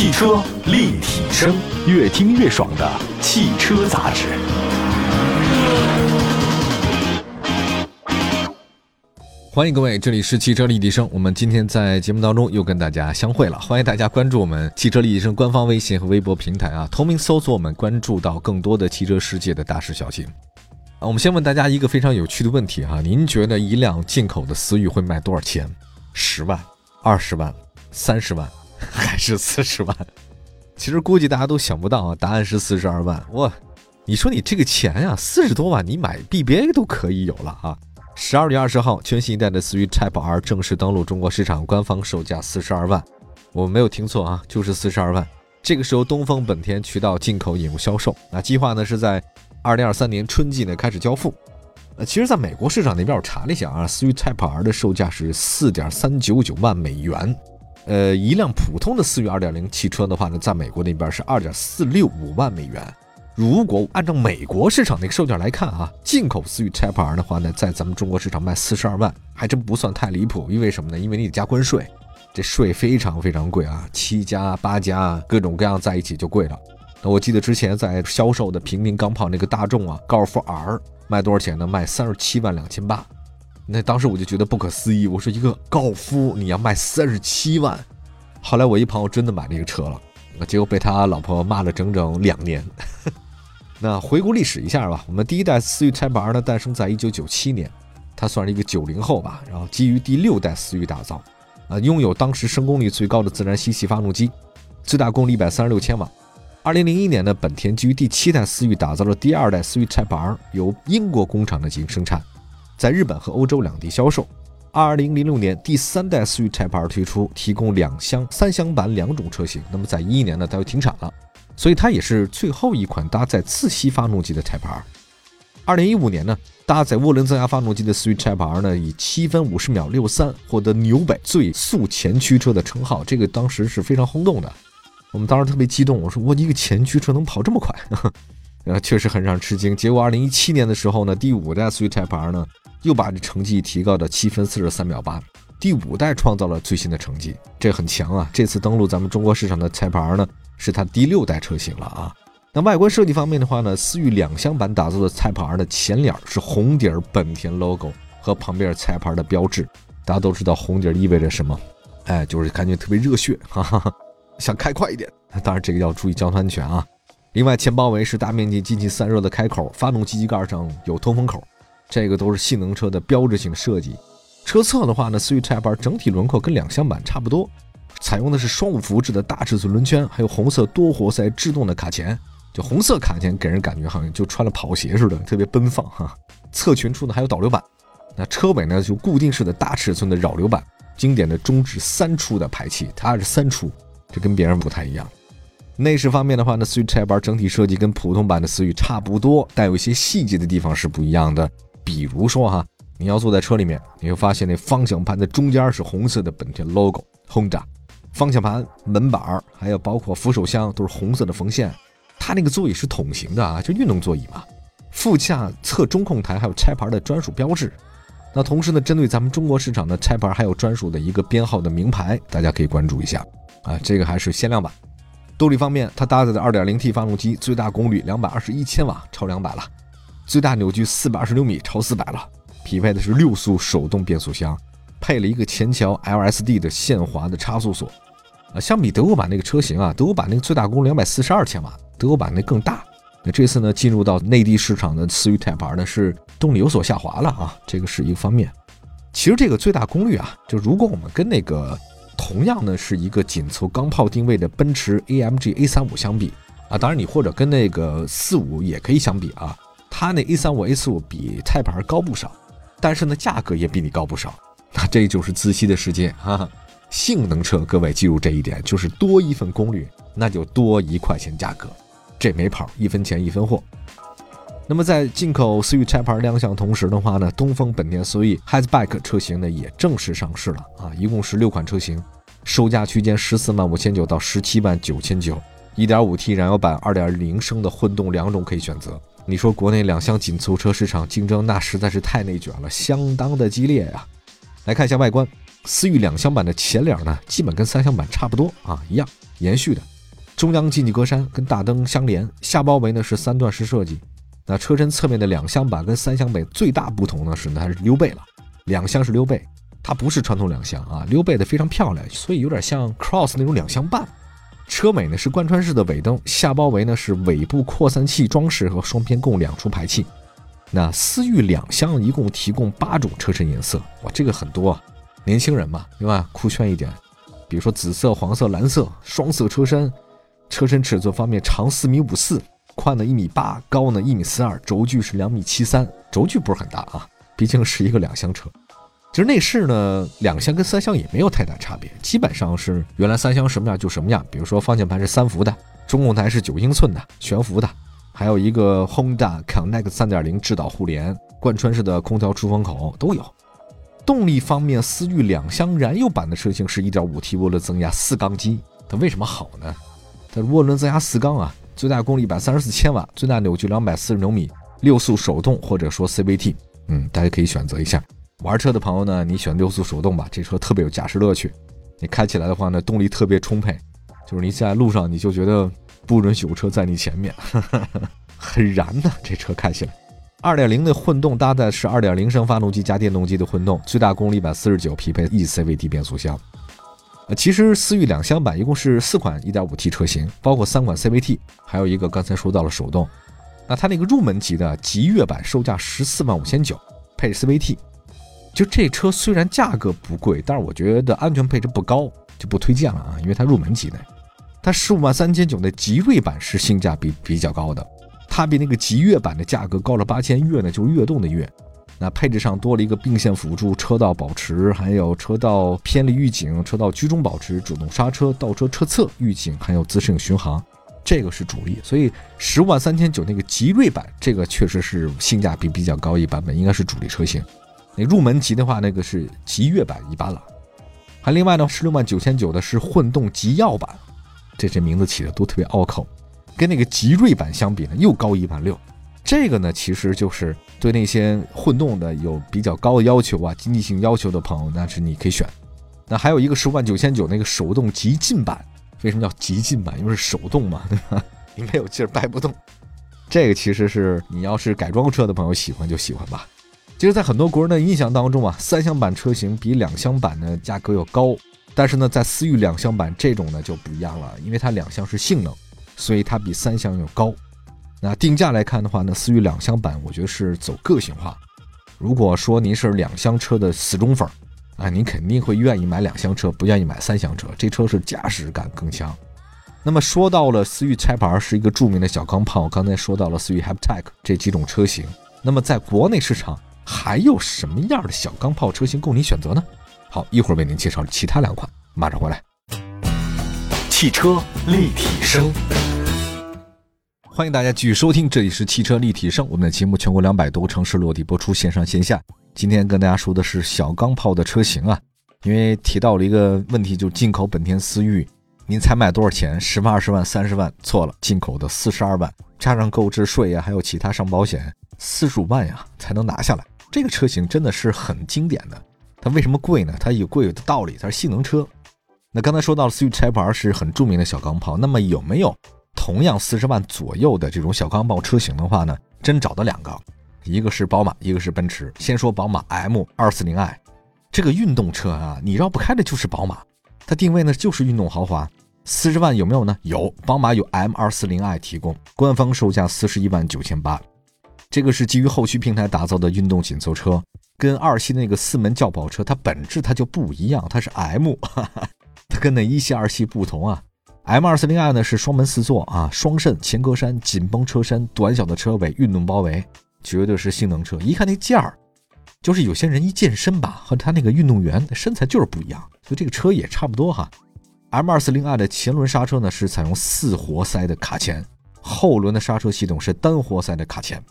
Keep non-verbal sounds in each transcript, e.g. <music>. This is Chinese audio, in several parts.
汽车立体声，越听越爽的汽车杂志。欢迎各位，这里是汽车立体声。我们今天在节目当中又跟大家相会了，欢迎大家关注我们汽车立体声官方微信和微博平台啊，同名搜索我们，关注到更多的汽车世界的大事小情。啊，我们先问大家一个非常有趣的问题哈，您觉得一辆进口的思域会卖多少钱？十万、二十万、三十万？还是四十万，其实估计大家都想不到啊，答案是四十二万。哇，你说你这个钱呀，四十多万你买 BBA 都可以有了啊！十二月二十号，全新一代的思域 Type R 正式登陆中国市场，官方售价四十二万，我没有听错啊，就是四十二万。这个时候，东风本田渠道进口引入销售，那计划呢是在二零二三年春季呢开始交付。呃，其实，在美国市场那边我查了一下啊，思域 Type R 的售价是四点三九九万美元。呃，一辆普通的思域2.0汽车的话呢，在美国那边是2.465万美元。如果按照美国市场那个售价来看啊，进口思域 Type R 的话呢，在咱们中国市场卖42万，还真不算太离谱。因为什么呢？因为你得加关税，这税非常非常贵啊，七加八加各种各样在一起就贵了。那我记得之前在销售的平民钢炮那个大众啊，高尔夫 R 卖多少钱呢？卖37万两千八。那当时我就觉得不可思议，我说一个高尔夫你要卖三十七万，后来我一朋友真的买这个车了，结果被他老婆骂了整整两年。<laughs> 那回顾历史一下吧，我们第一代思域 Type R 呢诞生在一九九七年，它算是一个九零后吧，然后基于第六代思域打造，啊，拥有当时升功率最高的自然吸气发动机，最大功率一百三十六千瓦。二零零一年呢，本田基于第七代思域打造了第二代思域 Type R，由英国工厂呢进行生产。在日本和欧洲两地销售。二零零六年，第三代思域 Type R 推出，提供两厢、三厢版两种车型。那么在一一年呢，它又停产了，所以它也是最后一款搭载自吸发动机的 Type R。二零一五年呢，搭载涡轮增压发动机的思域 Type R 呢，以七分五十秒六三获得纽北最速前驱车的称号，这个当时是非常轰动的。我们当时特别激动，我说我一个前驱车能跑这么快，呃，<laughs> 确实很让人吃惊。结果二零一七年的时候呢，第五代思域 Type R 呢。又把这成绩提高到七分四十三秒八，第五代创造了最新的成绩，这很强啊！这次登陆咱们中国市场的 Type R 呢，是它第六代车型了啊。那外观设计方面的话呢，思域两厢版打造的 Type R 的前脸是红底儿本田 logo 和旁边 Type R 的标志。大家都知道红底儿意味着什么？哎，就是感觉特别热血，<laughs> 哈哈，想开快一点。当然这个要注意交通安全啊。另外前包围是大面积进气散热的开口，发动机机盖上有通风口。这个都是性能车的标志性设计。车侧的话呢，思域 Type R 整体轮廓跟两厢版差不多，采用的是双五辐制的大尺寸轮圈，还有红色多活塞制动的卡钳。就红色卡钳给人感觉好像就穿了跑鞋似的，特别奔放哈。侧裙处呢还有导流板，那车尾呢就固定式的大尺寸的扰流板，经典的中置三出的排气，它是三出，这跟别人不太一样。内饰方面的话呢，思域 Type R 整体设计跟普通版的思域差不多，但有一些细节的地方是不一样的。比如说哈，你要坐在车里面，你会发现那方向盘的中间是红色的本田 logo 轰炸方向盘、门板儿还有包括扶手箱都是红色的缝线。它那个座椅是桶形的啊，就运动座椅嘛。副驾侧中控台还有拆牌的专属标志。那同时呢，针对咱们中国市场的拆牌还有专属的一个编号的名牌，大家可以关注一下啊，这个还是限量版。动力方面，它搭载的 2.0T 发动机，最大功率221千瓦，超两百了。最大扭矩四百二十六米，超四百了。匹配的是六速手动变速箱，配了一个前桥 LSD 的限滑的差速锁。啊，相比德国版那个车型啊，德国版那个最大功率两百四十二千瓦，德国版那更大。那这次呢，进入到内地市场的思域 Type R 呢，是动力有所下滑了啊，这个是一个方面。其实这个最大功率啊，就如果我们跟那个同样呢是一个紧凑钢炮定位的奔驰 AMG A 三五相比啊，当然你或者跟那个四五也可以相比啊。它那 A 三五 A 四五比 Type R 高不少，但是呢价格也比你高不少，那这就是自吸的世界哈。性能车，各位记住这一点，就是多一份功率，那就多一块钱价格，这没跑，一分钱一分货。那么在进口思域拆牌亮相同时的话呢，东风本田思域 Hatchback 车型呢也正式上市了啊，一共是六款车型，售价区间十四万五千九到十七万九千九，1.5T 燃油版、2.0升的混动两种可以选择。你说国内两厢紧凑车市场竞争那实在是太内卷了，相当的激烈呀。来看一下外观，思域两厢版的前脸呢，基本跟三厢版差不多啊，一样延续的。中央进气格栅跟大灯相连，下包围呢是三段式设计。那车身侧面的两厢版跟三厢版最大不同呢是它是溜背了，两厢是溜背，它不是传统两厢啊，溜背的非常漂亮，所以有点像 Cross 那种两厢半。车尾呢是贯穿式的尾灯，下包围呢是尾部扩散器装饰和双边共两出排气。那思域两厢一共提供八种车身颜色，哇，这个很多啊，年轻人嘛，对吧？酷炫一点，比如说紫色、黄色、蓝色，双色车身。车身尺寸方面，长四米五四，宽呢一米八，高呢一米四二，轴距是两米七三，轴距不是很大啊，毕竟是一个两厢车。其实内饰呢，两厢跟三厢也没有太大差别，基本上是原来三厢什么样就什么样。比如说方向盘是三幅的，中控台是九英寸的悬浮的，还有一个 Honda Connect 三点零智导互联，贯穿式的空调出风口都有。动力方面，思域两厢燃油版的车型是一点五 T 涡轮增压四缸机，它为什么好呢？它涡轮增压四缸啊，最大功率一百三十四千瓦，最大扭矩两百四十牛米，六速手动或者说 CVT，嗯，大家可以选择一下。玩车的朋友呢，你选六速手动吧，这车特别有驾驶乐趣。你开起来的话呢，动力特别充沛，就是你在路上你就觉得不允许有车在你前面，<laughs> 很燃的这车开起来。二点零的混动搭载是二点零升发动机加电动机的混动，最大功率一百四十九，匹配 eCVT 变速箱。其实思域两厢版一共是四款 1.5T 车型，包括三款 CVT，还有一个刚才说到了手动。那它那个入门级的极越版售价十四万五千九，配 CVT。就这车虽然价格不贵，但是我觉得安全配置不高，就不推荐了啊，因为它入门级的。它十五万三千九的极锐版是性价比比较高的，它比那个极越版的价格高了八千，越呢就是悦动的悦。那配置上多了一个并线辅助、车道保持，还有车道偏离预警、车道居中保持、主动刹车、倒车车侧预警，还有自适应巡航，这个是主力。所以十五万三千九那个极锐版，这个确实是性价比比较高一版本，应该是主力车型。那入门级的话，那个是极越版一般了。还另外呢，十六万九千九的是混动极耀版，这些名字起的都特别拗口，跟那个极锐版相比呢，又高一万六。这个呢，其实就是对那些混动的有比较高的要求啊，经济性要求的朋友，那是你可以选。那还有一个十五万九千九那个手动极进版，为什么叫极进版？因为是手动嘛，对吧？你没有劲儿掰不动。这个其实是你要是改装车的朋友喜欢就喜欢吧。其实，在很多国人的印象当中啊，三厢版车型比两厢版的价格要高，但是呢，在思域两厢版这种呢就不一样了，因为它两厢是性能，所以它比三厢要高。那定价来看的话呢，思域两厢版我觉得是走个性化。如果说您是两厢车的死忠粉啊，您肯定会愿意买两厢车，不愿意买三厢车。这车是驾驶感更强。那么说到了思域 Type R 是一个著名的小钢炮，刚才说到了思域 Haptech 这几种车型。那么在国内市场还有什么样的小钢炮车型供您选择呢？好，一会儿为您介绍其他两款，马上回来。汽车立体声。欢迎大家继续收听，这里是汽车立体声。我们的节目全国两百多个城市落地播出，线上线下。今天跟大家说的是小钢炮的车型啊，因为提到了一个问题，就是进口本田思域，您才买多少钱？十万、二十万、三十万？错了，进口的四十二万，加上购置税呀，还有其他上保险，四十五万呀才能拿下来。这个车型真的是很经典的。它为什么贵呢？它有贵有的道理，它是性能车。那刚才说到了思域 Type R 是很著名的小钢炮，那么有没有？同样四十万左右的这种小钢炮车型的话呢，真找到两个，一个是宝马，一个是奔驰。先说宝马 M 二四零 i，这个运动车啊，你绕不开的就是宝马，它定位呢就是运动豪华。四十万有没有呢？有，宝马有 M 二四零 i 提供，官方售价四十一万九千八。这个是基于后驱平台打造的运动紧凑车，跟二系那个四门轿跑车它本质它就不一样，它是 M，哈 <laughs> 哈它跟那一系二系不同啊。M 二四零 i 呢是双门四座啊，双肾前格栅，紧绷车身，短小的车尾，运动包围，绝对是性能车。一看那件儿，就是有些人一健身吧，和他那个运动员身材就是不一样。所以这个车也差不多哈。M 二四零 i 的前轮刹车呢是采用四活塞的卡钳，后轮的刹车系统是单活塞的卡钳。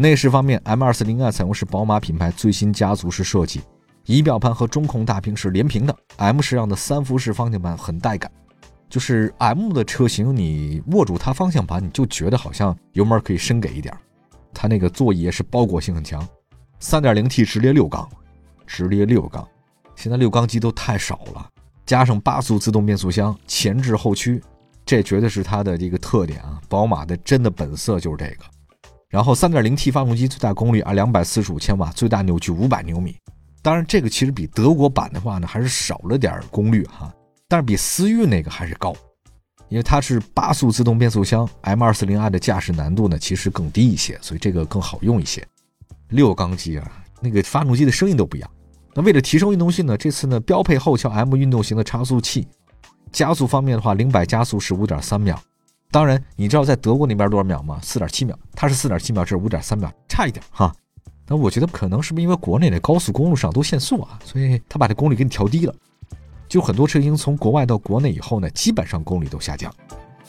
内饰方面，M 二四零 i 采用是宝马品牌最新家族式设计，仪表盘和中控大屏是连屏的，M 式样的三辐式方向盘很带感。就是 M 的车型，你握住它方向盘，你就觉得好像油门可以深给一点。它那个座椅也是包裹性很强，3.0T 直列六缸，直列六缸，现在六缸机都太少了，加上八速自动变速箱，前置后驱，这绝对是它的这个特点啊！宝马的真的本色就是这个。然后三点零 T 发动机最大功率啊两百四十五千瓦，最大扭矩五百牛米。当然，这个其实比德国版的话呢，还是少了点功率哈，但是比思域那个还是高，因为它是八速自动变速箱，M 二四零 i 的驾驶难度呢其实更低一些，所以这个更好用一些。六缸机啊，那个发动机的声音都不一样。那为了提升运动性呢，这次呢标配后桥 M 运动型的差速器，加速方面的话，零百加速是五点三秒。当然，你知道在德国那边多少秒吗？四点七秒，它是四点七秒，这是五点三秒，差一点哈。那我觉得可能是不是因为国内的高速公路上都限速啊，所以他把这功率给你调低了。就很多车型从国外到国内以后呢，基本上功率都下降。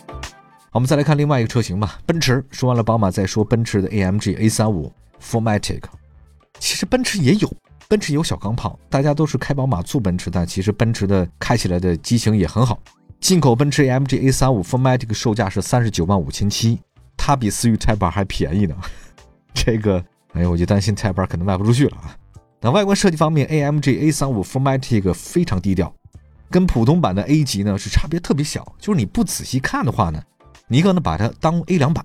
好，我们再来看另外一个车型吧，奔驰。说完了宝马，再说奔驰的 AMG A35 Formatic。其实奔驰也有。奔驰有小钢炮，大家都是开宝马坐奔驰，但其实奔驰的开起来的机型也很好。进口奔驰 AMG A35 Formatic 售价是三十九万五千七，它比思域 Type R 还便宜呢。<laughs> 这个，哎呀，我就担心 Type R 可能卖不出去了啊。那外观设计方面，AMG A35 Formatic 非常低调，跟普通版的 A 级呢是差别特别小。就是你不仔细看的话呢，你可能把它当 A 两百。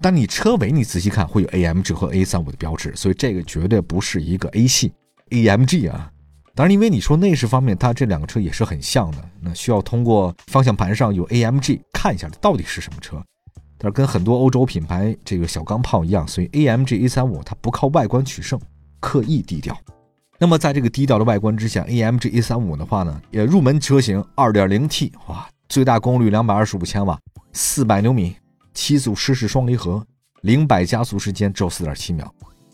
但你车尾你仔细看，会有 AMG 和 A35 的标志，所以这个绝对不是一个 A 系 AMG 啊。当然，因为你说内饰方面，它这两个车也是很像的，那需要通过方向盘上有 AMG 看一下到底是什么车。但是跟很多欧洲品牌这个小钢炮一样，所以 AMG A35 它不靠外观取胜，刻意低调。那么在这个低调的外观之下，AMG A35 的话呢，也入门车型 2.0T，哇，最大功率225千瓦，400牛米。七速湿式双离合，零百加速时间只有四点七秒，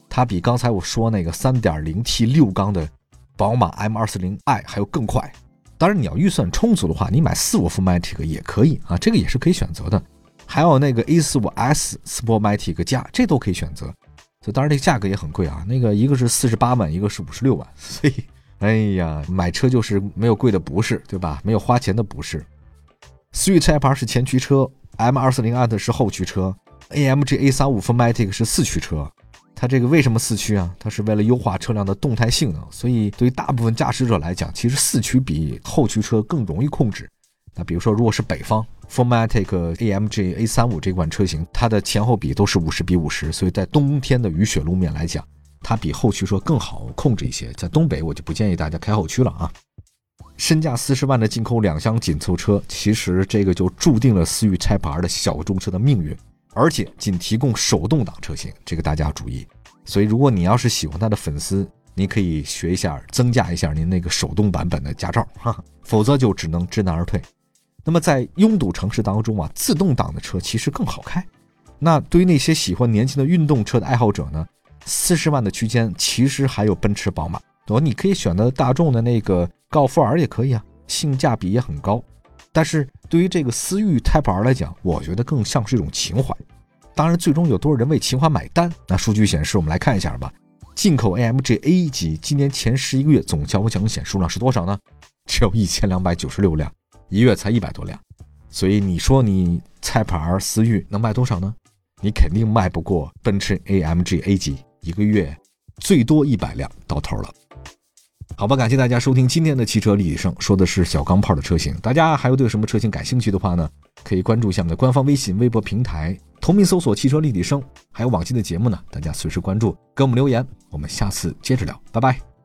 它比刚才我说那个三点零 T 六缸的宝马 M 二四零 i 还有更快。当然，你要预算充足的话，你买四五 Fmatic 也可以啊，这个也是可以选择的。还有那个 A 四五 S Sportmatic 加，这都可以选择。这当然这个价格也很贵啊，那个一个是四十八万，一个是五十六万。<laughs> 所以，哎呀，买车就是没有贵的不是，对吧？没有花钱的不是。思域 Type R 是前驱车。M 二四零 i 是后驱车，AMG A 三五 Formatic 是四驱车。它这个为什么四驱啊？它是为了优化车辆的动态性能。所以对于大部分驾驶者来讲，其实四驱比后驱车更容易控制。那比如说，如果是北方，Formatic AMG A 三五这款车型，它的前后比都是五十比五十，所以在冬天的雨雪路面来讲，它比后驱车更好控制一些。在东北，我就不建议大家开后驱了啊。身价四十万的进口两厢紧凑车，其实这个就注定了思域 Type R 的小众车的命运，而且仅提供手动挡车型，这个大家要注意。所以，如果你要是喜欢它的粉丝，你可以学一下，增加一下您那个手动版本的驾照，哈，否则就只能知难而退。那么，在拥堵城市当中啊，自动挡的车其实更好开。那对于那些喜欢年轻的运动车的爱好者呢，四十万的区间其实还有奔驰、宝马，对吧？你可以选择大众的那个。高尔夫 R 也可以啊，性价比也很高。但是对于这个思域 Type R 来讲，我觉得更像是一种情怀。当然，最终有多少人为情怀买单？那数据显示，我们来看一下吧。进口 AMG A 级今年前十一个月总交强险数量是多少呢？<laughs> 只有一千两百九十六辆，一月才一百多辆。所以你说你 Type R 思域能卖多少呢？你肯定卖不过奔驰 AMG A 级，一个月最多一百辆到头了。好吧，感谢大家收听今天的汽车立体声，说的是小钢炮的车型。大家还有对什么车型感兴趣的话呢？可以关注一下我们的官方微信、微博平台，同名搜索“汽车立体声”。还有往期的节目呢，大家随时关注，给我们留言。我们下次接着聊，拜拜。